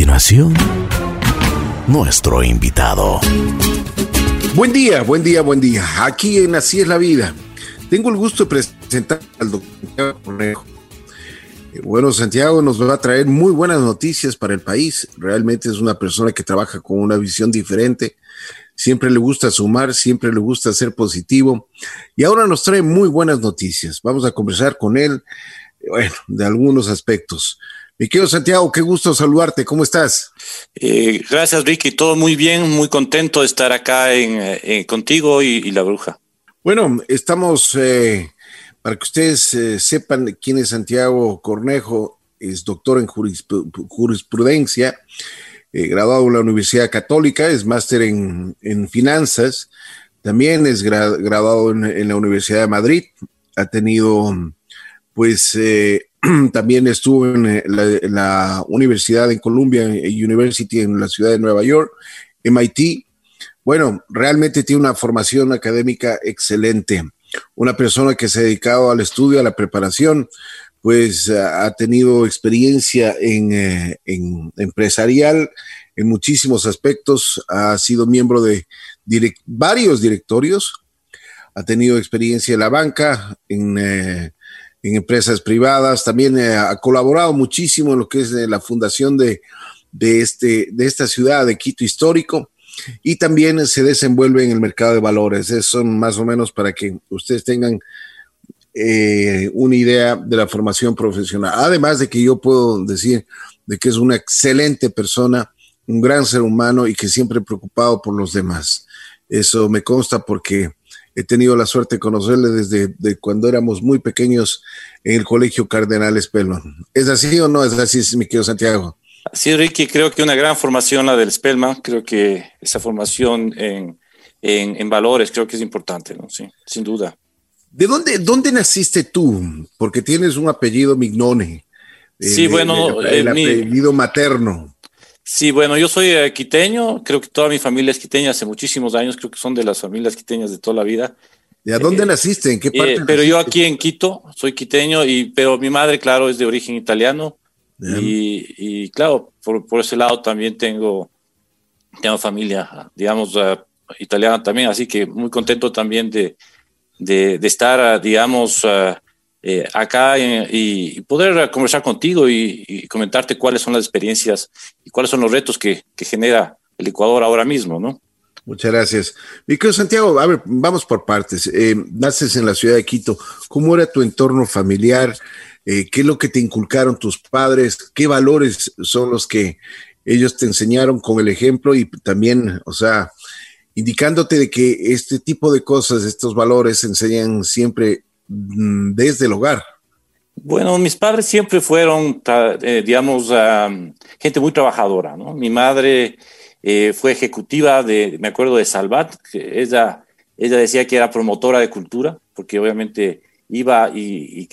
continuación, nuestro invitado. Buen día, buen día, buen día. Aquí en Así es la vida. Tengo el gusto de presentar al doctor Cornejo. Eh, bueno, Santiago nos va a traer muy buenas noticias para el país. Realmente es una persona que trabaja con una visión diferente. Siempre le gusta sumar, siempre le gusta ser positivo. Y ahora nos trae muy buenas noticias. Vamos a conversar con él, bueno, de algunos aspectos. Mi querido Santiago, qué gusto saludarte. ¿Cómo estás? Eh, gracias, Ricky. Todo muy bien, muy contento de estar acá en, eh, contigo y, la bruja. Bueno, estamos, eh, para que ustedes sepan quién es Santiago Cornejo, es doctor en jurisprudencia, graduado en la Universidad Católica, es máster en, finanzas, también es graduado en, en, la Universidad de Madrid, ha tenido pues también estuvo eh, en la, Universidad en Columbia University en la ciudad de Nueva York, MIT. Bueno, realmente tiene una formación académica excelente. Una persona que se ha dedicado al estudio, a la preparación, pues ha tenido experiencia en, eh, empresarial en muchísimos aspectos, ha sido miembro de varios directorios, ha tenido experiencia en la banca, en eh, en empresas privadas, también eh, ha colaborado muchísimo en lo que es eh, la fundación de, de, este, de esta ciudad de Quito histórico y también se desenvuelve en el mercado de valores. Esos son más o menos para que ustedes tengan eh, una idea de la formación profesional. Además de que yo puedo decir de que es una excelente persona, un gran ser humano y que siempre preocupado por los demás. Eso me consta porque He tenido la suerte de conocerle desde cuando éramos muy pequeños en el Colegio Cardenales Spellman. ¿Es así o no es así, mi querido Santiago? Sí, Ricky, creo que una gran formación la del Spellman. Creo que esa formación en, en, valores creo que es importante, ¿no? Sí, sin duda. ¿De dónde, dónde naciste tú? Porque tienes un apellido Mignone. Sí, bueno, el, eh, apellido materno. Sí, bueno, yo soy eh, quiteño, creo que toda mi familia es quiteña hace muchísimos años, creo que son de las familias quiteñas de toda la vida. ¿De dónde eh, naciste? ¿En qué parte? Eh, pero yo aquí en Quito, soy quiteño, y, pero mi madre, claro, es de origen italiano. Y, claro, por, por, ese lado también tengo, tengo familia, digamos, italiana también, así que muy contento también de, de, de estar, digamos, eh, acá y, poder conversar contigo y, comentarte cuáles son las experiencias y cuáles son los retos que, genera el Ecuador ahora mismo, ¿no? Muchas gracias. Mi querido Santiago, a ver, vamos por partes. Eh, naces en la ciudad de Quito. ¿Cómo era tu entorno familiar? Eh, ¿Qué es lo que te inculcaron tus padres? ¿Qué valores son los que ellos te enseñaron con el ejemplo y también, o sea, indicándote de que este tipo de cosas, estos valores se enseñan siempre desde el hogar? Bueno, mis padres siempre fueron, eh, digamos, gente muy trabajadora, ¿no? Mi madre eh, fue ejecutiva de, me acuerdo de Salvat, que ella, ella decía que era promotora de cultura, porque obviamente iba y,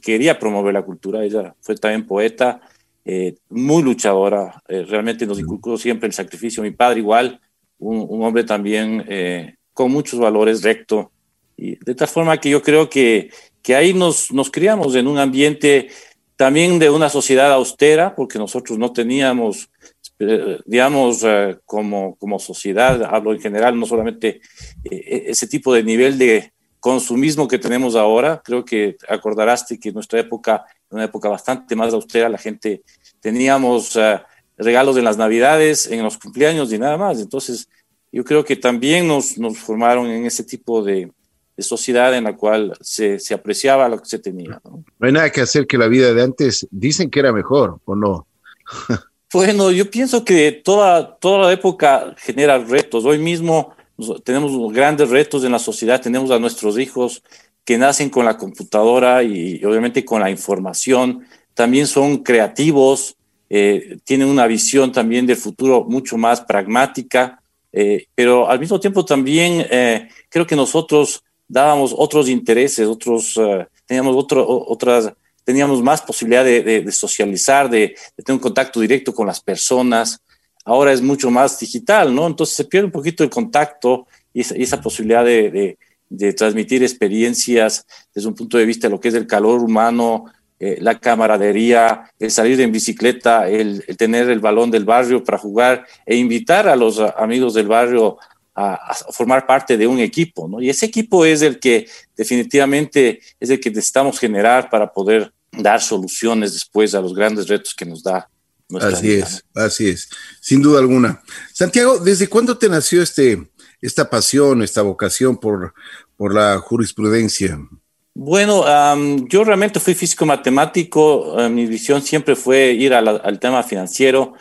quería promover la cultura. Ella fue también poeta, eh, muy luchadora, realmente nos inculcó siempre el sacrificio. Mi padre igual, un, un hombre también con muchos valores, recto, de tal forma que yo creo que, que ahí nos, nos criamos en un ambiente también de una sociedad austera, porque nosotros no teníamos, eh, digamos, eh, como, como sociedad, hablo en general, no solamente eh, ese tipo de nivel de consumismo que tenemos ahora. Creo que acordarás que en nuestra época, una época bastante más austera, la gente teníamos regalos en las navidades, en los cumpleaños y nada más. Entonces, yo creo que también nos, nos formaron en ese tipo de, de sociedad en la cual se, se, apreciaba lo que se tenía. ¿no? hay nada que hacer que la vida de antes dicen que era mejor, ¿o no? bueno, yo pienso que toda, toda la época genera retos. Hoy mismo tenemos grandes retos en la sociedad, tenemos a nuestros hijos que nacen con la computadora y, obviamente con la información, también son creativos, eh, tienen una visión también del futuro mucho más pragmática, eh, pero al mismo tiempo también eh, creo que nosotros dábamos otros intereses, otros, eh, teníamos otro, otras, teníamos más posibilidad de, socializar, de, tener un contacto directo con las personas. Ahora es mucho más digital, ¿no? Entonces se pierde un poquito el contacto y esa, posibilidad de, transmitir experiencias desde un punto de vista de lo que es el calor humano, eh, la camaradería, el salir en bicicleta, el, tener el balón del barrio para jugar e invitar a los amigos del barrio a, formar parte de un equipo, ¿no? Y ese equipo es el que definitivamente es el que necesitamos generar para poder dar soluciones después a los grandes retos que nos da. Nuestra así es, así es, sin duda alguna. Santiago, ¿desde cuándo te nació este, esta pasión, esta vocación por, por la jurisprudencia? Bueno, yo realmente fui físico matemático, eh, mi visión siempre fue ir al tema financiero,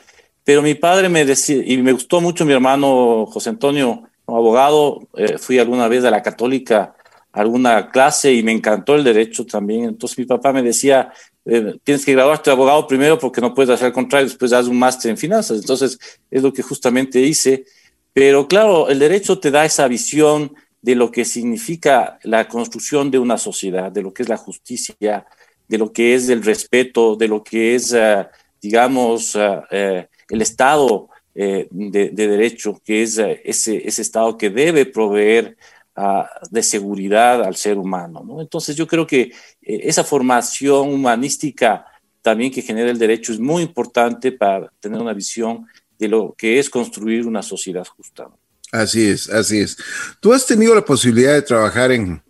pero mi padre me decía, y me gustó mucho mi hermano José Antonio, abogado, eh, fui alguna vez a la católica, alguna clase y me encantó el derecho también. Entonces mi papá me decía, eh, tienes que graduarte de abogado primero porque no puedes hacer el contrario, después haz un máster en finanzas. Entonces es lo que justamente hice. Pero claro, el derecho te da esa visión de lo que significa la construcción de una sociedad, de lo que es la justicia, de lo que es el respeto, de lo que es, eh, digamos, eh, el Estado eh, de, derecho, que es ese, ese Estado que debe proveer ah, de seguridad al ser humano. Entonces yo creo que esa formación humanística también que genera el derecho es muy importante para tener una visión de lo que es construir una sociedad justa. Así es, así es. Tú has tenido la posibilidad de trabajar en,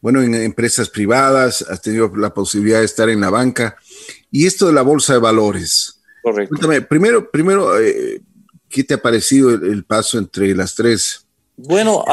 bueno, en empresas privadas, has tenido la posibilidad de estar en la banca y esto de la bolsa de valores. Correcto. Cuéntame, primero, primero, eh, ¿qué te ha parecido el, paso entre las tres? Bueno,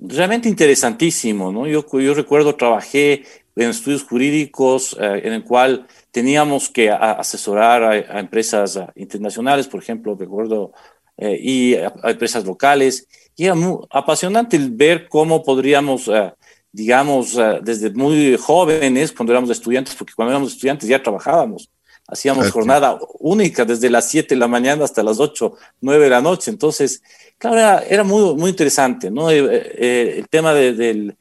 realmente interesantísimo, ¿no? Yo, yo recuerdo, trabajé en estudios jurídicos eh, en el cual teníamos que asesorar a, empresas internacionales, por ejemplo, recuerdo eh, y a, empresas locales. Y era muy apasionante ver cómo podríamos, eh, digamos, eh, desde muy jóvenes, cuando éramos estudiantes, porque cuando éramos estudiantes ya trabajábamos, hacíamos jornada única desde las 7 de la mañana hasta las 8, 9 de la noche. Entonces, claro, era, muy, muy interesante, ¿no? el tema de,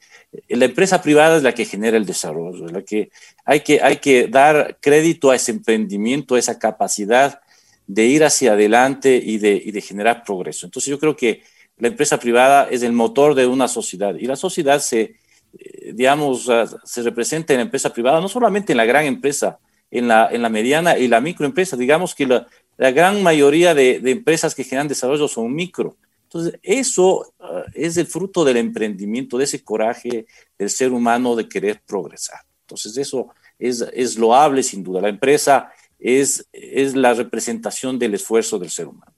la empresa privada es la que genera el desarrollo, la que hay que, hay que dar crédito a ese emprendimiento, a esa capacidad de ir hacia adelante y de, y de generar progreso. Entonces yo creo que la empresa privada es el motor de una sociedad y la sociedad se, eh, digamos, se representa en la empresa privada, no solamente en la gran empresa, en la, en la mediana y la microempresa. Digamos que la, la gran mayoría de, de, empresas que generan desarrollo son micro. Entonces, eso ah, es el fruto del emprendimiento, de ese coraje del ser humano de querer progresar. Entonces, eso es, es loable sin duda. La empresa es, es la representación del esfuerzo del ser humano.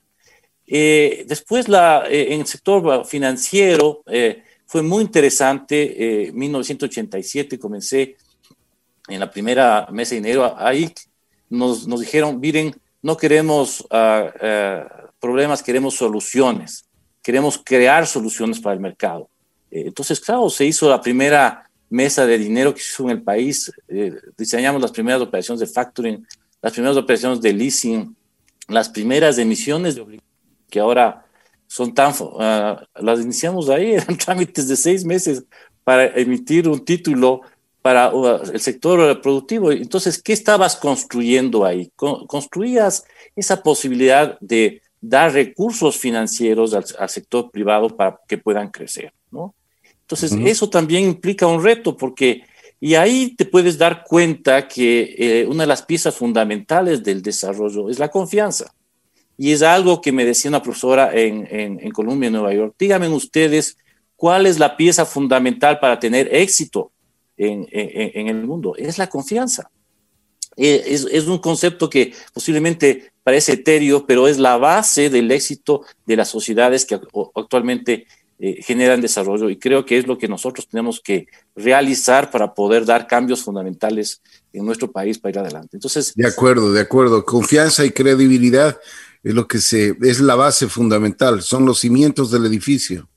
Eh, después, la, eh, en el sector financiero, eh, fue muy interesante. En 1987 comencé en la primera mesa de dinero. Ahí nos, nos dijeron, miren, no queremos ah, problemas, queremos soluciones. Queremos crear soluciones para el mercado. entonces, claro, se hizo la primera mesa de dinero que se hizo en el país. diseñamos las primeras operaciones de factoring las primeras operaciones de leasing, las primeras emisiones de que ahora son tan, uh, las iniciamos ahí, eran trámites de seis meses para emitir un título para uh, el sector productivo. Entonces, ¿qué estabas construyendo ahí? construías esa posibilidad de dar recursos financieros al, sector privado para que puedan crecer, ¿no? Entonces, eso también implica un reto porque y ahí te puedes dar cuenta que eh, una de las piezas fundamentales del desarrollo es la confianza. Y es algo que me decía una profesora en, en, Colombia, en Nueva York. Díganme ustedes cuál es la pieza fundamental para tener éxito en, el mundo. Es la confianza. Eh, es, es, un concepto que posiblemente parece etéreo, pero es la base del éxito de las sociedades que actualmente eh, generan desarrollo y creo que es lo que nosotros tenemos que realizar para poder dar cambios fundamentales en nuestro país para ir adelante. Entonces, de acuerdo, de acuerdo. Confianza y credibilidad es lo que se es la base fundamental, son los cimientos del edificio.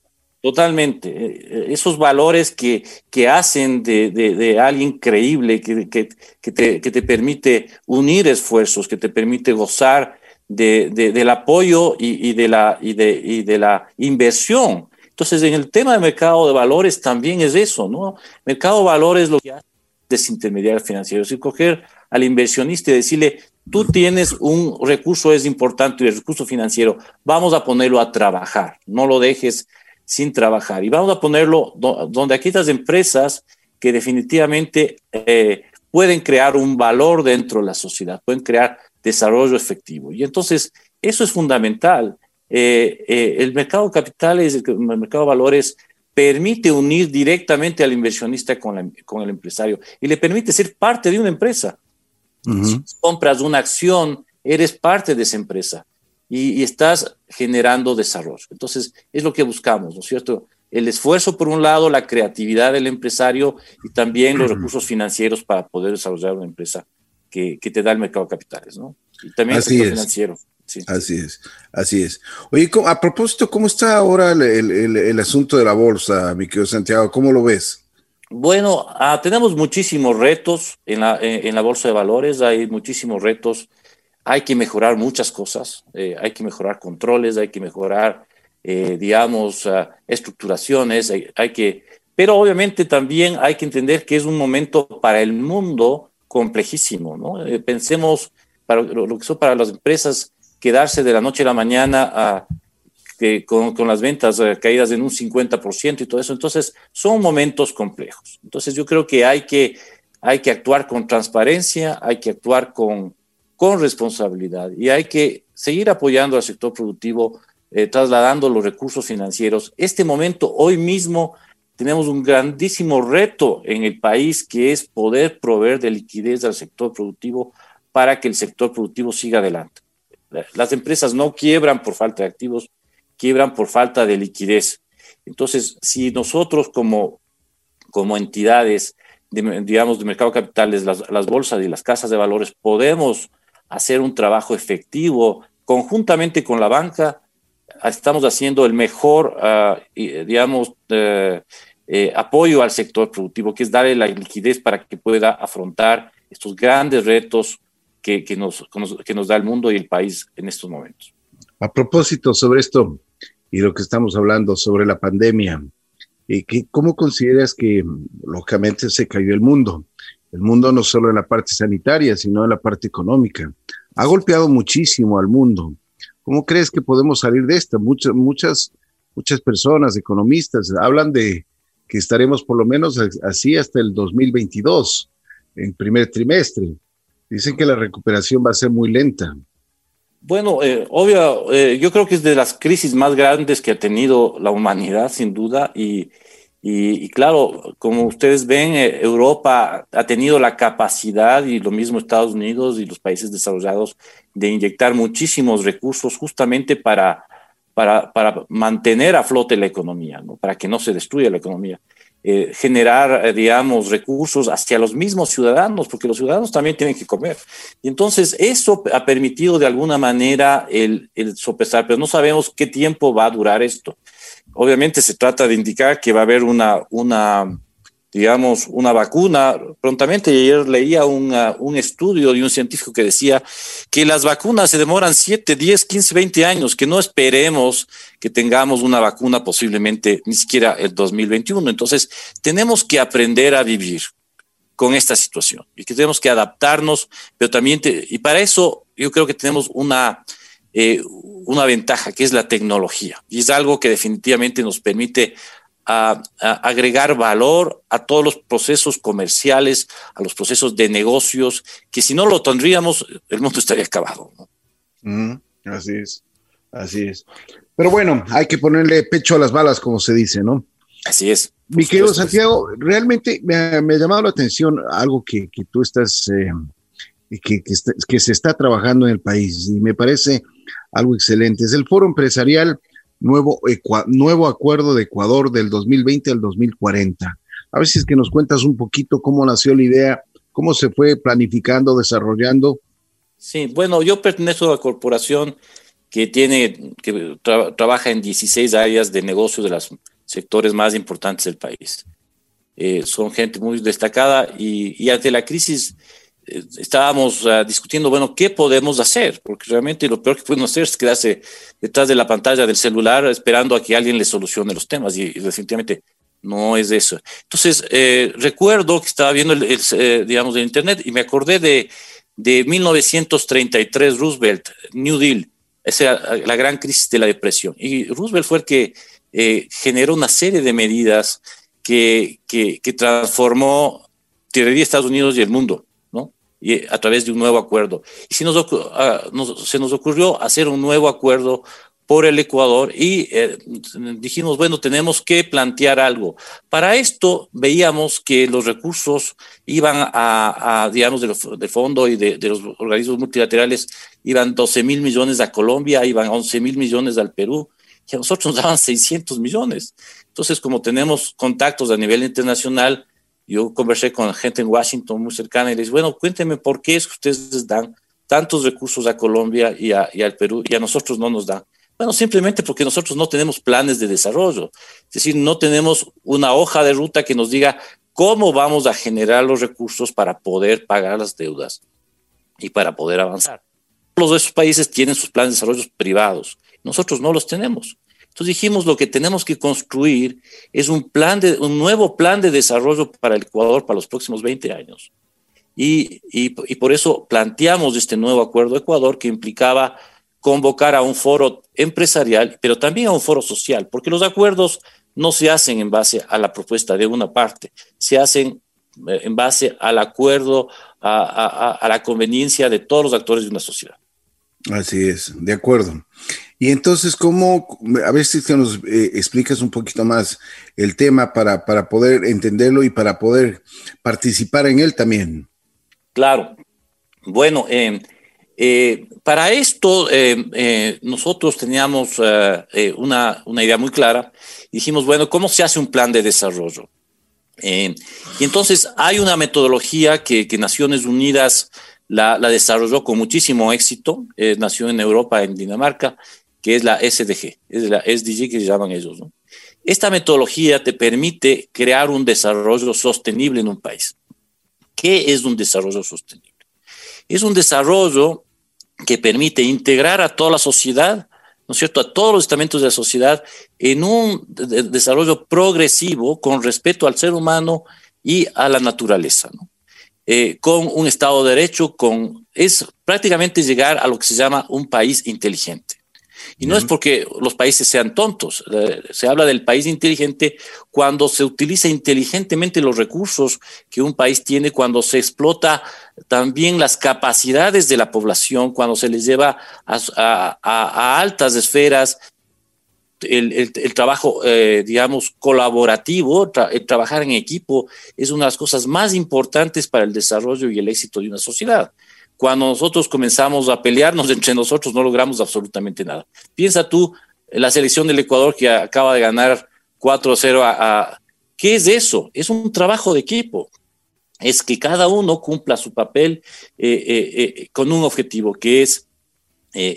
Totalmente. Eh, esos valores que, que hacen de, de, alguien creíble, que, que, que, te, que te permite unir esfuerzos, que te permite gozar de, del apoyo y, y, de la, y, de, y de la inversión entonces, en el tema de mercado de valores también es eso, ¿no? Mercado de valores lo que hace es desintermediar financiero, es coger al inversionista y decirle, tú tienes un recurso, es importante, el recurso financiero, vamos a ponerlo a trabajar, no lo dejes sin trabajar. Y vamos a ponerlo donde aquí estas empresas que definitivamente eh, pueden crear un valor dentro de la sociedad, pueden crear desarrollo efectivo. Y entonces, eso es fundamental. Eh, eh, el mercado de capitales, el mercado de valores, permite unir directamente al inversionista con, con el empresario y le permite ser parte de una empresa. Si compras una acción, eres parte de esa empresa y, estás generando desarrollo. Entonces, es lo que buscamos, ¿no es cierto? El esfuerzo, por un lado, la creatividad del empresario y también los recursos financieros para poder desarrollar una empresa que, que te da el mercado de capitales, ¿no? Y también Así el financiero. Sí. Así es, así es. Oye, a propósito, ¿cómo está ahora el, el, el, asunto de la bolsa, mi querido Santiago? ¿Cómo lo ves? Bueno, ah, tenemos muchísimos retos en la, en la bolsa de valores, hay muchísimos retos hay que mejorar muchas cosas, eh, hay que mejorar controles, hay que mejorar, eh, digamos, uh, estructuraciones, hay, que, pero obviamente también hay que entender que es un momento para el mundo complejísimo, ¿no? Eh, pensemos para lo, que son para las empresas quedarse de la noche a la mañana a, que con, con, las ventas caídas en un 50% y todo eso, entonces son momentos complejos. Entonces yo creo que hay que, hay que actuar con transparencia, hay que actuar con con responsabilidad y hay que seguir apoyando al sector productivo, eh, trasladando los recursos financieros. Este momento, hoy mismo, tenemos un grandísimo reto en el país que es poder proveer de liquidez al sector productivo para que el sector productivo siga adelante. Las empresas no quiebran por falta de activos, quiebran por falta de liquidez. Entonces, si nosotros como, como entidades, de, digamos, de mercado de capitales, las, las bolsas y las casas de valores, podemos hacer un trabajo efectivo conjuntamente con la banca. Estamos haciendo el mejor, uh, digamos, uh, apoyo al sector productivo, que es darle la liquidez para que pueda afrontar estos grandes retos que, que, nos, que nos da el mundo y el país en estos momentos. A propósito sobre esto y lo que estamos hablando sobre la pandemia, eh, ¿cómo consideras que lógicamente se cayó el mundo? El mundo no solo en la parte sanitaria, sino en la parte económica. Ha golpeado muchísimo al mundo. ¿Cómo crees que podemos salir de esta? Muchas, muchas, muchas personas, economistas, hablan de que estaremos por lo menos así hasta el 2022, en primer trimestre. Dicen que la recuperación va a ser muy lenta. Bueno, eh, obvio, eh, yo creo que es de las crisis más grandes que ha tenido la humanidad, sin duda, y, y, claro, como ustedes ven, eh, Europa ha tenido la capacidad, y lo mismo Estados Unidos y los países desarrollados, de inyectar muchísimos recursos justamente para, para, para mantener a flote la economía, ¿no? para que no se destruya la economía. Eh, generar, eh, digamos, recursos hacia los mismos ciudadanos, porque los ciudadanos también tienen que comer. Y entonces eso ha permitido de alguna manera el, el sopesar, pero no sabemos qué tiempo va a durar esto. Obviamente se trata de indicar que va a haber una, una digamos, una vacuna prontamente. Ayer leía un estudio de un científico que decía que las vacunas se demoran 7, 10, 15, 20 años, que no esperemos que tengamos una vacuna posiblemente ni siquiera el 2021. Entonces, tenemos que aprender a vivir con esta situación y que tenemos que adaptarnos, pero también, y para eso yo creo que tenemos una, eh, una ventaja que es la tecnología y es algo que definitivamente nos permite a, agregar valor a todos los procesos comerciales, a los procesos de negocios, que si no lo tendríamos, el mundo estaría acabado. así es, así es. Pero bueno, hay que ponerle pecho a las balas, como se dice, ¿no? Así es. Mi querido Santiago, realmente me ha, llamado la atención algo que, que tú estás, eh, que, que, que, se está trabajando en el país y me parece algo excelente. Es el Foro Empresarial Nuevo, Nuevo Acuerdo de Ecuador del 2020 al 2040. A ver si es que nos cuentas un poquito cómo nació la idea, cómo se fue planificando, desarrollando. Sí, bueno, yo pertenezco a la corporación que tiene, que trabaja en 16 áreas de negocio de los sectores más importantes del país. Eh, son gente muy destacada y, y ante la crisis estábamos uh, discutiendo, bueno, ¿qué podemos hacer? Porque realmente lo peor que podemos hacer es quedarse detrás de la pantalla del celular esperando a que alguien le solucione los temas y, y no es eso. Entonces, eh, recuerdo que estaba viendo, el, el eh, digamos, el Internet y me acordé de, de 1933, Roosevelt, New Deal, esa la gran crisis de la depresión. Y Roosevelt fue el que eh, generó una serie de medidas que, que, transformó integraría Estados Unidos y el mundo. Y a través de un nuevo acuerdo. Y si nos, ah, se nos ocurrió hacer un nuevo acuerdo por el Ecuador y eh, dijimos, bueno, tenemos que plantear algo. Para esto veíamos que los recursos iban a, digamos, del fondo y de, los organismos multilaterales, iban 12 mil millones a Colombia, iban 11 mil millones al Perú, y a nosotros nos daban 600 millones. Entonces, como tenemos contactos a nivel internacional, yo conversé con gente en Washington muy cercana y les dije, bueno, cuéntenme por qué es que ustedes dan tantos recursos a Colombia y, y al Perú y a nosotros no nos dan. Bueno, simplemente porque nosotros no tenemos planes de desarrollo, es decir, no tenemos una hoja de ruta que nos diga cómo vamos a generar los recursos para poder pagar las deudas y para poder avanzar. Todos esos países tienen sus planes de desarrollo privados, nosotros no los tenemos. Entonces dijimos lo que tenemos que construir es un plan de un nuevo plan de desarrollo para el Ecuador para los próximos 20 años. Y, y, por eso planteamos este nuevo acuerdo de Ecuador que implicaba convocar a un foro empresarial, pero también a un foro social, porque los acuerdos no se hacen en base a la propuesta de una parte, se hacen eh, en base al acuerdo, a, la conveniencia de todos los actores de una sociedad. Así es, de acuerdo. Y entonces, ¿cómo, a ver si nos eh, explicas un poquito más el tema para, para poder entenderlo y para poder participar en él también? Claro. Bueno, eh, eh, para esto, nosotros teníamos una, una, idea muy clara. Dijimos, bueno, ¿cómo se hace un plan de desarrollo? y entonces hay una metodología que, Naciones Unidas la, desarrolló con muchísimo éxito, nació en Europa, en Dinamarca, que es la SDG, es la SDG que llaman ellos. Esta metodología te permite crear un desarrollo sostenible en un país. ¿Qué es un desarrollo sostenible? Es un desarrollo que permite integrar a toda la sociedad, ¿no es cierto?, a todos los estamentos de la sociedad en un desarrollo progresivo con respeto al ser humano y a la naturaleza, ¿no? Eh, con un Estado de Derecho, con, es prácticamente llegar a lo que se llama un país inteligente. Y no es porque los países sean tontos, se habla del país inteligente cuando se utiliza inteligentemente los recursos que un país tiene, cuando se explota también las capacidades de la población, cuando se les lleva a, altas esferas el, trabajo, eh, digamos, colaborativo, el trabajar en equipo es una de las cosas más importantes para el desarrollo y el éxito de una sociedad. Cuando nosotros comenzamos a pelearnos entre nosotros, no logramos absolutamente nada. Piensa tú la selección del Ecuador que acaba de ganar 4-0 a, ¿Qué es eso? Es un trabajo de equipo. Es que cada uno cumpla su papel eh, eh, eh, con un objetivo, que es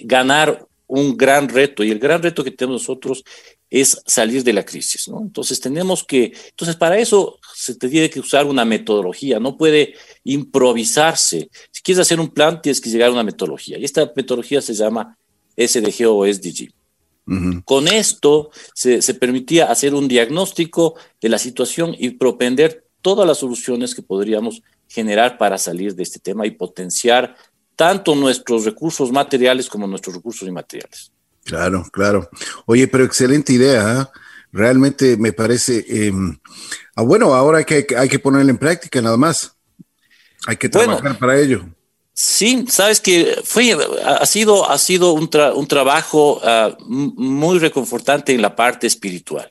ganar un gran reto. Y el gran reto que tenemos nosotros es salir de la crisis, ¿no? Entonces tenemos que, entonces para eso se tiene que usar una metodología, no puede improvisarse. Si quieres hacer un plan, tienes que llegar a una metodología. Y esta metodología se llama SDG o SDG. Con esto se, se, permitía hacer un diagnóstico de la situación y propender todas las soluciones que podríamos generar para salir de este tema y potenciar tanto nuestros recursos materiales como nuestros recursos inmateriales. Claro, claro. Oye, pero excelente idea. ¿eh? Realmente me parece. Em, ah, bueno, ahora hay que, hay que ponerla en práctica nada más. Hay que trabajar para ello. Sí, sabes que fue, ha sido, ha sido un, un trabajo ah, muy reconfortante en la parte espiritual.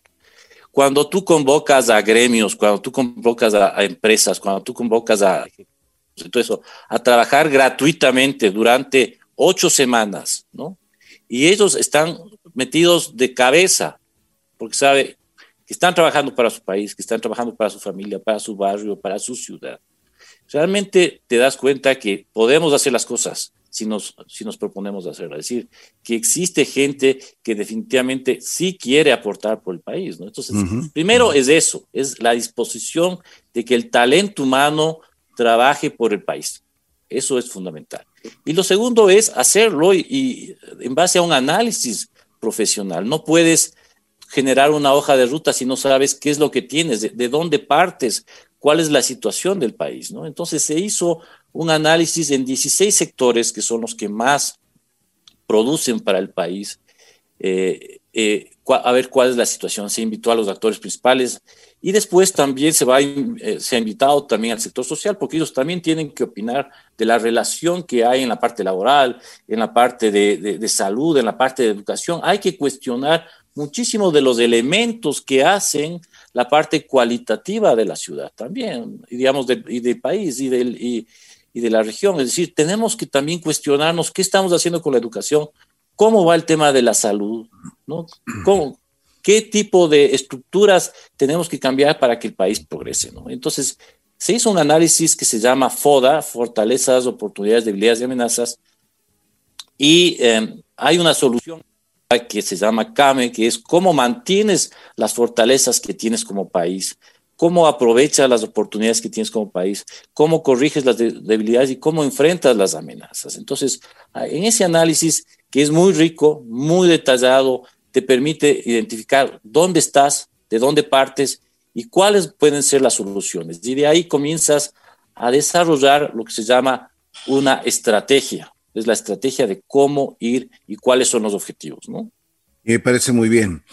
Cuando tú convocas a gremios, cuando tú convocas a, a empresas, cuando tú convocas a todo eso, a trabajar gratuitamente durante ocho semanas, ¿no? y ellos están metidos de cabeza, porque sabe que están trabajando para su país, que están trabajando para su familia, para su barrio, para su ciudad. Realmente te das cuenta que podemos hacer las cosas si nos, si nos proponemos hacerlo. Es decir, que existe gente que definitivamente sí quiere aportar por el país. ¿no? Entonces, primero es eso, es la disposición de que el talento humano trabaje por el país. Eso es fundamental. Y lo segundo es hacerlo y, en base a un análisis profesional. No puedes generar una hoja de ruta si no sabes qué es lo que tienes, de, dónde partes, cuál es la situación del país, ¿no? Entonces se hizo un análisis en 16 sectores que son los que más producen para el país, eh, eh, a ver cuál es la situación. Se invitó a los actores principales y después también se, va, eh, se ha invitado también al sector social porque ellos también tienen que opinar de la relación que hay en la parte laboral, en la parte de, de, salud, en la parte de educación. Hay que cuestionar muchísimos de los elementos que hacen la parte cualitativa de la ciudad también, y digamos, y del país y, del, y, de la región. Es decir, tenemos que también cuestionarnos qué estamos haciendo con la educación, cómo va el tema de la salud, ¿no? ¿Cómo, ¿Qué tipo de estructuras tenemos que cambiar para que el país progrese? Entonces, se hizo un análisis que se llama FODA, Fortalezas, Oportunidades, Debilidades y Amenazas, y em, hay una solución que se llama CAME, que es cómo mantienes las fortalezas que tienes como país, cómo aprovechas las oportunidades que tienes como país, cómo corriges las debilidades y cómo enfrentas las amenazas. Entonces, en ese análisis que es muy rico, muy detallado, te permite identificar dónde estás, de dónde partes y cuáles pueden ser las soluciones. Y de ahí comienzas a desarrollar lo que se llama una estrategia. Es la estrategia de cómo ir y cuáles son los objetivos, ¿no? Me parece muy bien.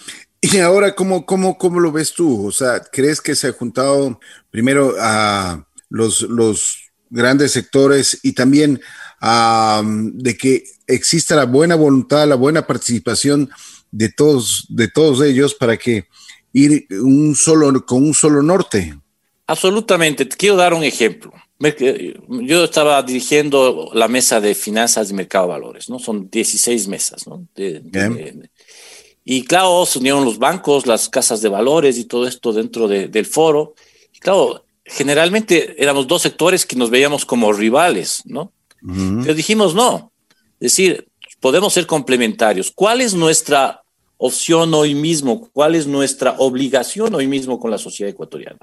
Y ahora, ¿cómo, cómo, cómo lo ves tú? O sea, ¿crees que se ha juntado primero a los, los grandes sectores y también de que exista la buena voluntad, la buena participación de todos, de todos ellos para que ir un solo, con un solo norte. Absolutamente. quiero dar un ejemplo. Yo estaba dirigiendo la mesa de finanzas y mercado de valores, ¿no? Son 16 mesas, ¿no? y claro, se unieron los bancos, las casas de valores y todo esto dentro del foro. Y claro, generalmente éramos dos sectores que nos veíamos como rivales, ¿no? Pero dijimos no. Es decir, podemos ser complementarios. ¿Cuál es nuestra opción hoy mismo? ¿Cuál es nuestra obligación hoy mismo con la sociedad ecuatoriana?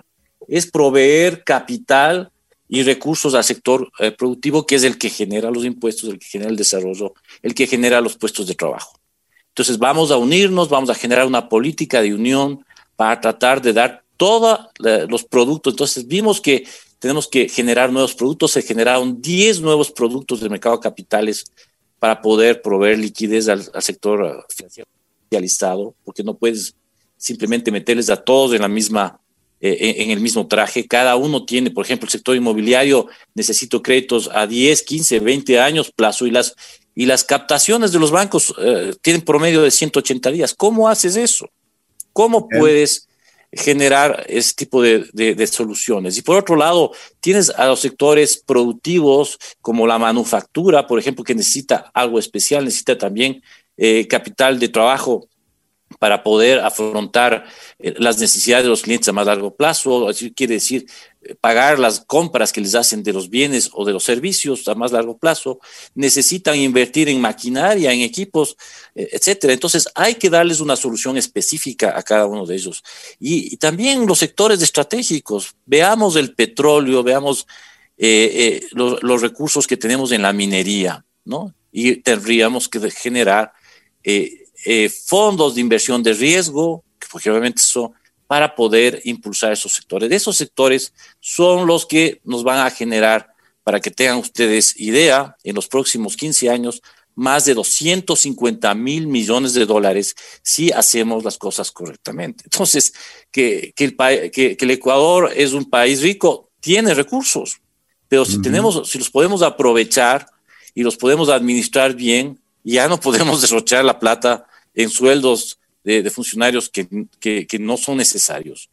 Es proveer capital y recursos al sector eh, productivo, que es el que genera los impuestos, el que genera el desarrollo, el que genera los puestos de trabajo. Entonces vamos a unirnos, vamos a generar una política de unión para tratar de dar todos los productos. Entonces vimos que tenemos que generar nuevos productos, se generaron 10 nuevos productos del mercado de capitales para poder proveer liquidez al, sector eh, financiero porque no puedes simplemente meterles a todos en la misma eh, en el mismo traje. Cada uno tiene, por ejemplo, el sector inmobiliario, necesito créditos a 10, 15, 20 años plazo y las, y las captaciones de los bancos eh, tienen promedio de 180 días. ¿Cómo haces eso? ¿Cómo puedes generar ese tipo de, soluciones. Y por otro lado, tienes a los sectores productivos como la manufactura, por ejemplo, que necesita algo especial, necesita también eh, capital de trabajo para poder afrontar eh, las necesidades de los clientes a más largo plazo, quiere decir eh, pagar las compras que les hacen de los bienes o de los servicios a más largo plazo, necesitan invertir en maquinaria, en equipos, eh, etcétera. Entonces hay que darles una solución específica a cada uno de ellos. Y, también los sectores estratégicos, veamos el petróleo, veamos los, los, recursos que tenemos en la minería, ¿no? Y tendríamos que generar eh, fondos de inversión de riesgo, que obviamente son para poder impulsar esos sectores. Esos sectores son los que nos van a generar, para que tengan ustedes idea, en los próximos 15 años, más de 250 mil millones de dólares si hacemos las cosas correctamente. Entonces, que, que, el, que, el Ecuador es un país rico, tiene recursos, pero si tenemos, si los podemos aprovechar y los podemos administrar bien, ya no podemos derrochar la plata en sueldos de, funcionarios que, que, no son necesarios,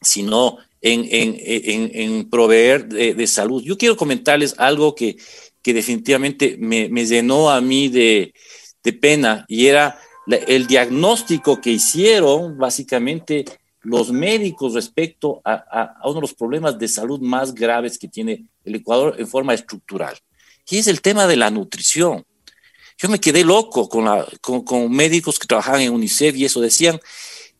sino en, en, en, proveer de, salud. Yo quiero comentarles algo que, que definitivamente me, me, llenó a mí de, de pena y era el diagnóstico que hicieron básicamente los médicos respecto a, a, uno de los problemas de salud más graves que tiene el Ecuador en forma estructural, que es el tema de la nutrición. Yo me quedé loco con, con, médicos que trabajaban en UNICEF y eso decían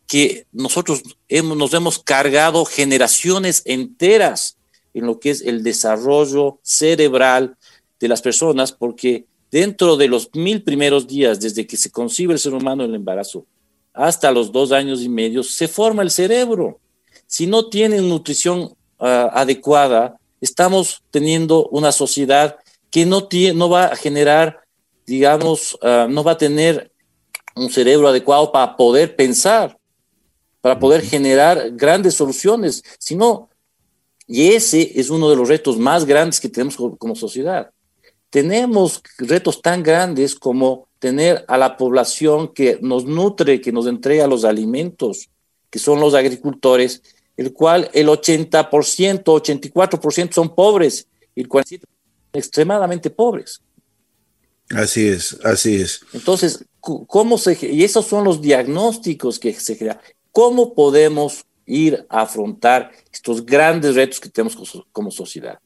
que nosotros hemos, nos hemos cargado generaciones enteras en lo que es el desarrollo cerebral de las personas, porque dentro de los mil primeros días, desde que se concibe el ser humano en el embarazo, hasta los dos años y medio, se forma el cerebro. Si no tienen nutrición ah, adecuada, estamos teniendo una sociedad que no, tiene, no va a generar digamos, ah, no va a tener un cerebro adecuado para poder pensar, para poder generar grandes soluciones. Si no, y ese es uno de los retos más grandes que tenemos como sociedad. Tenemos retos tan grandes como tener a la población que nos nutre, que nos entrega los alimentos, que son los agricultores, el cual el 80%, 84% son pobres y el 47% extremadamente pobres. Así es, así es. Entonces, ¿cómo se, y esos son los diagnósticos que se crean. ¿Cómo podemos ir a afrontar estos grandes retos que tenemos como sociedad?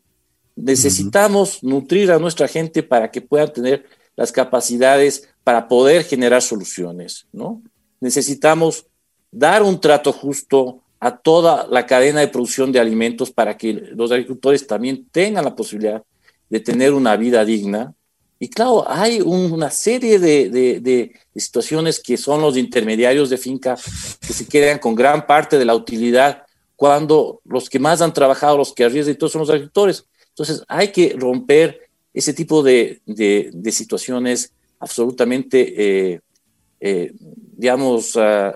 Necesitamos nutrir a nuestra gente para que puedan tener las capacidades para poder generar soluciones, ¿no? Necesitamos dar un trato justo a toda la cadena de producción de alimentos para que los agricultores también tengan la posibilidad de tener una vida digna. Y claro, hay una serie de, de, situaciones que son los intermediarios de finca que se quedan con gran parte de la utilidad cuando los que más han trabajado, los que arriesgan y todos son los agricultores. Entonces hay que romper ese tipo de, de situaciones absolutamente, eh, eh, digamos, uh,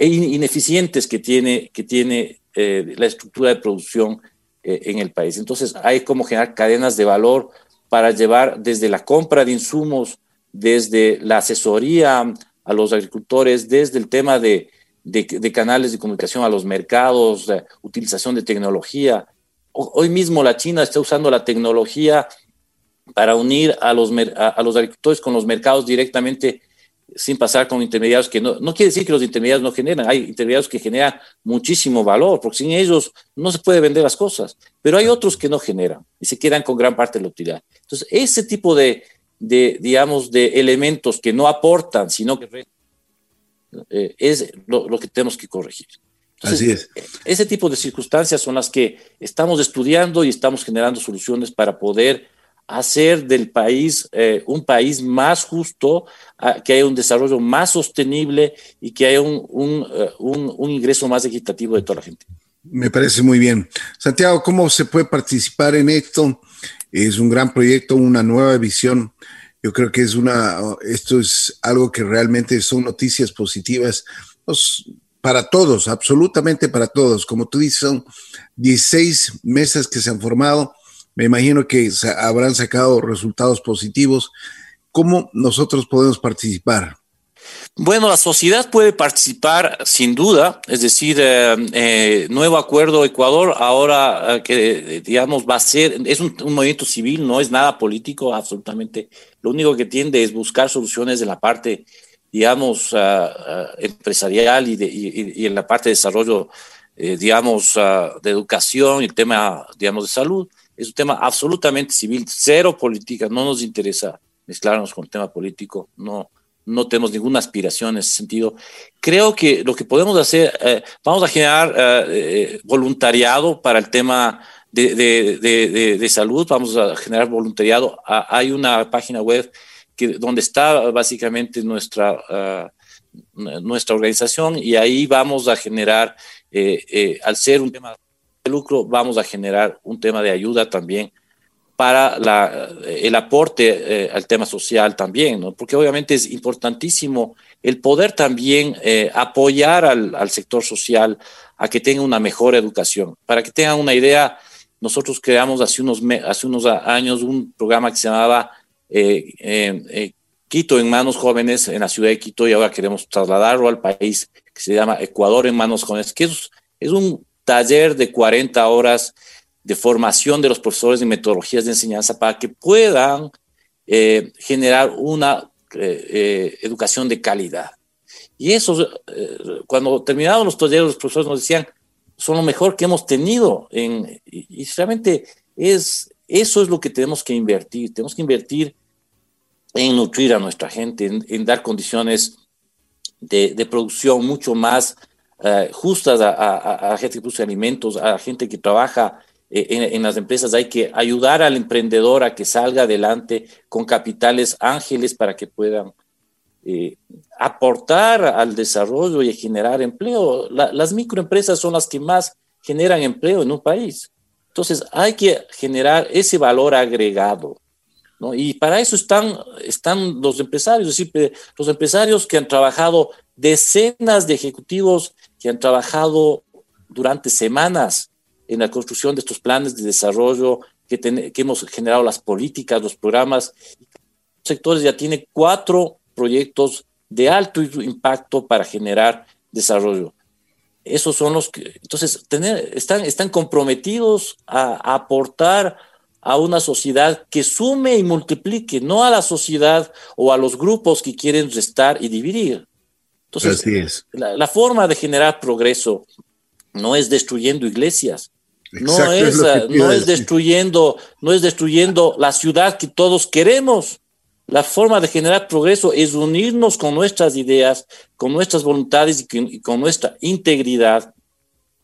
ineficientes que tiene, que tiene eh, la estructura de producción en el país. Entonces hay como generar cadenas de valor para llevar desde la compra de insumos, desde la asesoría a los agricultores, desde el tema de, de, canales de comunicación a los mercados, utilización de tecnología. Hoy mismo la China está usando la tecnología para unir a los, a, los agricultores con los mercados directamente sin pasar con intermediarios que no, no quiere decir que los intermediarios no generan, hay intermediarios que generan muchísimo valor, porque sin ellos no se puede vender las cosas, pero hay otros que no generan y se quedan con gran parte de la utilidad. Entonces, ese tipo de, de digamos, de elementos que no aportan, sino que eh, es lo, lo, que tenemos que corregir. Así es. Ese tipo de circunstancias son las que estamos estudiando y estamos generando soluciones para poder hacer del país eh, un país más justo, que haya un desarrollo más sostenible y que haya un, eh, un, un, ingreso más equitativo de toda la gente. Me parece muy bien. Santiago, ¿cómo se puede participar en esto? Es un gran proyecto, una nueva visión. Yo creo que es una, esto es algo que realmente son noticias positivas pues, para todos, absolutamente para todos. Como tú dices, son 16 mesas que se han formado me imagino que habrán sacado resultados positivos. ¿Cómo nosotros podemos participar? Bueno, la sociedad puede participar sin duda, es decir, eh, eh, nuevo acuerdo Ecuador ahora eh, que digamos va a ser, es un, movimiento civil, no es nada político, absolutamente. Lo único que tiende es buscar soluciones en la parte, digamos, empresarial y, de, y, en la parte de desarrollo, digamos, de educación y el tema, digamos, de salud es un tema absolutamente civil, cero política, no nos interesa mezclarnos con el tema político, no, no tenemos ninguna aspiración en ese sentido. Creo que lo que podemos hacer, eh, vamos a generar eh, eh, voluntariado para el tema de, de, de, salud, vamos a generar voluntariado. Ah, hay una página web que, donde está básicamente nuestra, ah, nuestra organización y ahí vamos a generar, al ser un tema lucro, vamos a generar un tema de ayuda también para la, el aporte eh, al tema social también, ¿no? porque obviamente es importantísimo el poder también eh, apoyar al, sector social a que tenga una mejor educación. Para que tengan una idea, nosotros creamos hace unos, hace años un programa que se llamaba eh, Quito en manos jóvenes en la ciudad de Quito y ahora queremos trasladarlo al país que se llama Ecuador en manos jóvenes, que es, es un taller de 40 horas de formación de los profesores de metodologías de enseñanza para que puedan eh, generar una eh, eh, educación de calidad. Y eso, cuando terminaban los talleres, los profesores nos decían, son lo mejor que hemos tenido. En, y, realmente es, eso es lo que tenemos que invertir. Tenemos que invertir en nutrir a nuestra gente, en, dar condiciones de, producción mucho más justas a, a, gente que produce alimentos, a gente que trabaja en, en, las empresas. Hay que ayudar al emprendedor a que salga adelante con capitales ángeles para que puedan eh, aportar al desarrollo y generar empleo. las microempresas son las que más generan empleo en un país. Entonces hay que generar ese valor agregado ¿no? Y para eso están, están los empresarios, es decir, los empresarios que han trabajado, decenas de ejecutivos que han trabajado durante semanas en la construcción de estos planes de desarrollo, que, que hemos generado las políticas, los programas. Los sectores ya tienen cuatro proyectos de alto impacto para generar desarrollo. Esos son los que, entonces, tener, están, están comprometidos a, aportar a una sociedad que sume y multiplique, no a la sociedad o a los grupos que quieren restar y dividir. Entonces, es. la, forma de generar progreso no es destruyendo iglesias, no es, no es destruyendo, no es destruyendo la ciudad que todos queremos. La forma de generar progreso es unirnos con nuestras ideas, con nuestras voluntades y con, nuestra integridad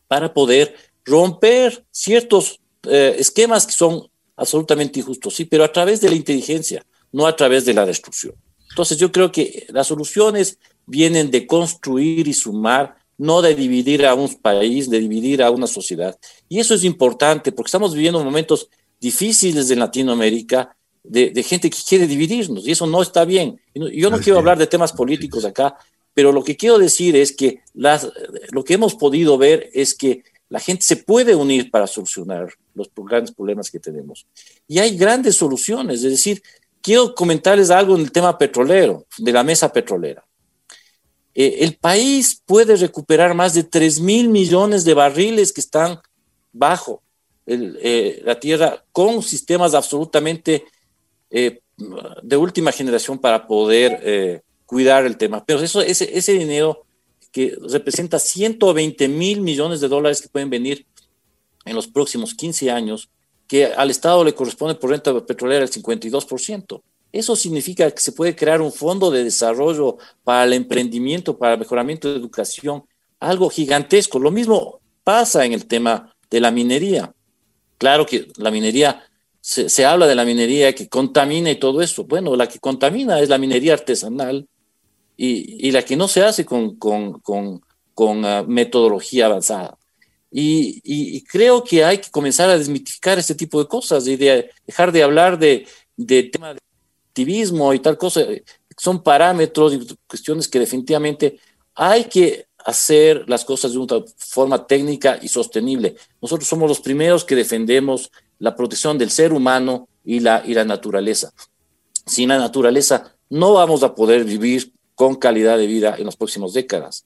para poder romper ciertos eh, esquemas que son absolutamente injustos, sí, pero a través de la inteligencia, no a través de la destrucción. Entonces yo creo que las soluciones vienen de construir y sumar, no de dividir a un país, de dividir a una sociedad. Y eso es importante porque estamos viviendo momentos difíciles en Latinoamérica de, gente que quiere dividirnos y eso no está bien. Yo no quiero hablar de temas políticos acá, pero lo que quiero decir es que las, lo que hemos podido ver es que la gente se puede unir para solucionar los grandes problemas que tenemos. Y hay grandes soluciones, es decir, quiero comentarles algo en el tema petrolero, de la mesa petrolera. Eh, el país puede recuperar más de 3 mil millones de barriles que están bajo eh, la tierra con sistemas absolutamente eh, de última generación para poder cuidar el tema. Pero eso, ese, ese dinero que representa 120 mil millones de dólares que pueden venir en los próximos 15 años, que al Estado le corresponde por renta petrolera el 52%. Eso significa que se puede crear un fondo de desarrollo para el emprendimiento, para el mejoramiento de educación, algo gigantesco. Lo mismo pasa en el tema de la minería. Claro que la minería se, habla de la minería que contamina y todo eso. Bueno, la que contamina es la minería artesanal y, la que no se hace con, con, ah, metodología avanzada. Y, creo que hay que comenzar a desmitificar este tipo de cosas y de dejar de hablar de, de tema de activismo y tal cosa. Son parámetros y cuestiones que definitivamente hay que hacer las cosas de una forma técnica y sostenible. Nosotros somos los primeros que defendemos la protección del ser humano y la, y la naturaleza. Sin la naturaleza no vamos a poder vivir con calidad de vida en las próximas décadas.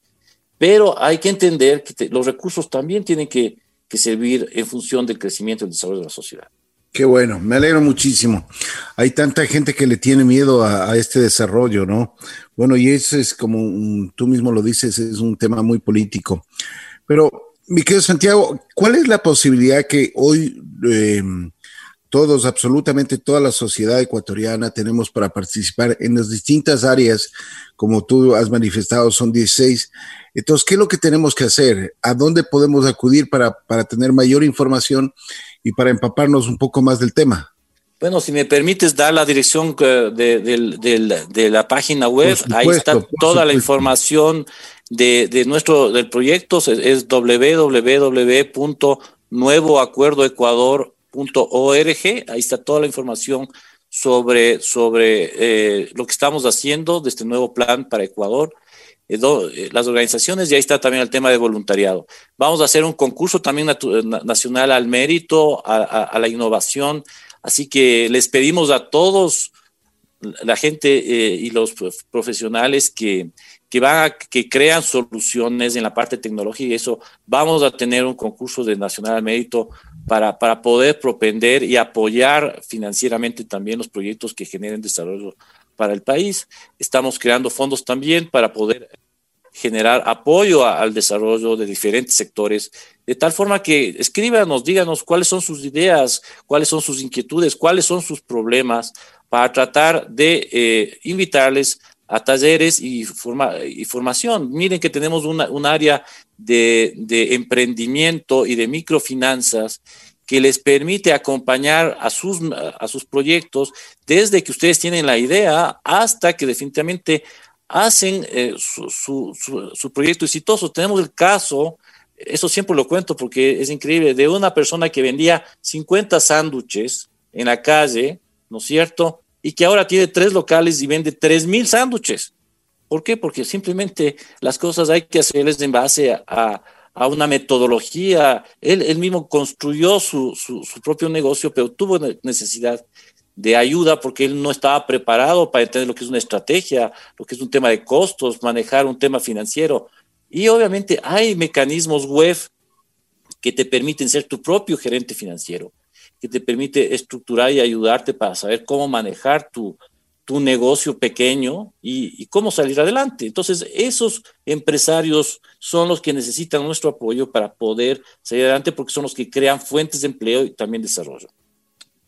Pero hay que entender que los recursos también tienen que, que servir en función del crecimiento y el desarrollo de la sociedad. Qué bueno, me alegro muchísimo. Hay tanta gente que le tiene miedo a, este desarrollo, ¿no? Bueno, y eso es como tú mismo lo dices, es un tema muy político. Pero mi querido Santiago, ¿cuál es la posibilidad que hoy eh, todos, absolutamente toda la sociedad ecuatoriana tenemos para participar en las distintas áreas, como tú has manifestado, son 16? Entonces, ¿qué es lo que tenemos que hacer? ¿A dónde podemos acudir para, para tener mayor información y para empaparnos un poco más del tema? Bueno, si me permites dar la dirección eh, de, la página web, ahí está toda la información de, nuestro del proyecto, es www.nuevoacuerdoecuador.org, ahí está toda la información sobre, sobre eh, lo que estamos haciendo de este nuevo plan para Ecuador. Eh, las organizaciones y ahí está también el tema de voluntariado. Vamos a hacer un concurso también nacional al mérito, a la innovación Así que les pedimos a todos, la gente eh, y los profesionales que, que, van que crean soluciones en la parte tecnológica y eso, vamos a tener un concurso de Nacional Mérito para, para poder propender y apoyar financieramente también los proyectos que generen desarrollo para el país. Estamos creando fondos también para poder generar apoyo al desarrollo de diferentes sectores, de tal forma que escríbanos, díganos cuáles son sus ideas, cuáles son sus inquietudes, cuáles son sus problemas, para tratar de eh, invitarles a talleres y, formación. Miren que tenemos un área de, de, emprendimiento y de microfinanzas que les permite acompañar a sus, a sus proyectos desde que ustedes tienen la idea hasta que definitivamente hacen eh, su, su, proyecto exitoso. Tenemos el caso, eso siempre lo cuento porque es increíble, de una persona que vendía 50 sándwiches en la calle ¿no es cierto? Y que ahora tiene tres locales y vende tres mil sándwiches. ¿Por qué? Porque simplemente las cosas hay que hacerles en base a, a una metodología. Él, él mismo construyó su, su, su, propio negocio, pero tuvo necesidad de ayuda porque él no estaba preparado para entender lo que es una estrategia, lo que es un tema de costos, manejar un tema financiero. Y obviamente hay mecanismos web que te permiten ser tu propio gerente financiero, que te permite estructurar y ayudarte para saber cómo manejar tu, tu negocio pequeño y, y, cómo salir adelante. Entonces, esos empresarios son los que necesitan nuestro apoyo para poder salir adelante porque son los que crean fuentes de empleo y también desarrollo.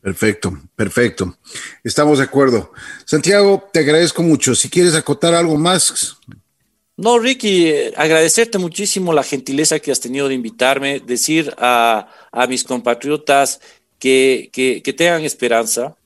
Perfecto, perfecto. Estamos de acuerdo. Santiago, te agradezco mucho. Si quieres acotar algo más. No, Ricky, agradecerte muchísimo la gentileza que has tenido de invitarme, decir a, a mis compatriotas que, que, tengan esperanza,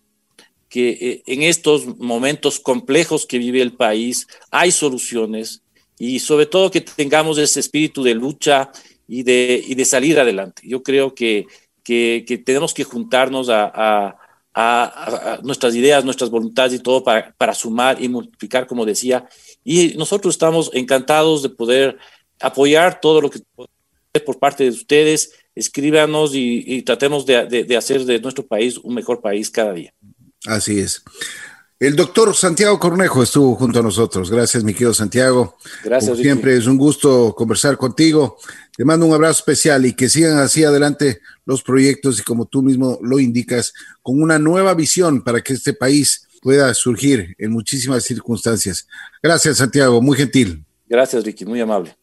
que eh, en estos momentos complejos que vive el país hay soluciones y sobre todo que tengamos ese espíritu de lucha y de, y de salir adelante. Yo creo que, que, que tenemos que juntarnos a, a, a, a, nuestras ideas, nuestras voluntades y todo para, para sumar y multiplicar, como decía. Y nosotros estamos encantados de poder apoyar todo lo que por parte de ustedes. Escríbanos y, y tratemos de, de, de hacer de nuestro país un mejor país cada día. Así es. El doctor Santiago Cornejo estuvo junto a nosotros. Gracias, mi querido Santiago. Gracias. Como siempre es un gusto conversar contigo. Te mando un abrazo especial y que sigan así adelante los proyectos y como tú mismo lo indicas, con una nueva visión para que este país pueda surgir en muchísimas circunstancias. Gracias, Santiago. Muy gentil. Gracias, Ricky. Muy amable.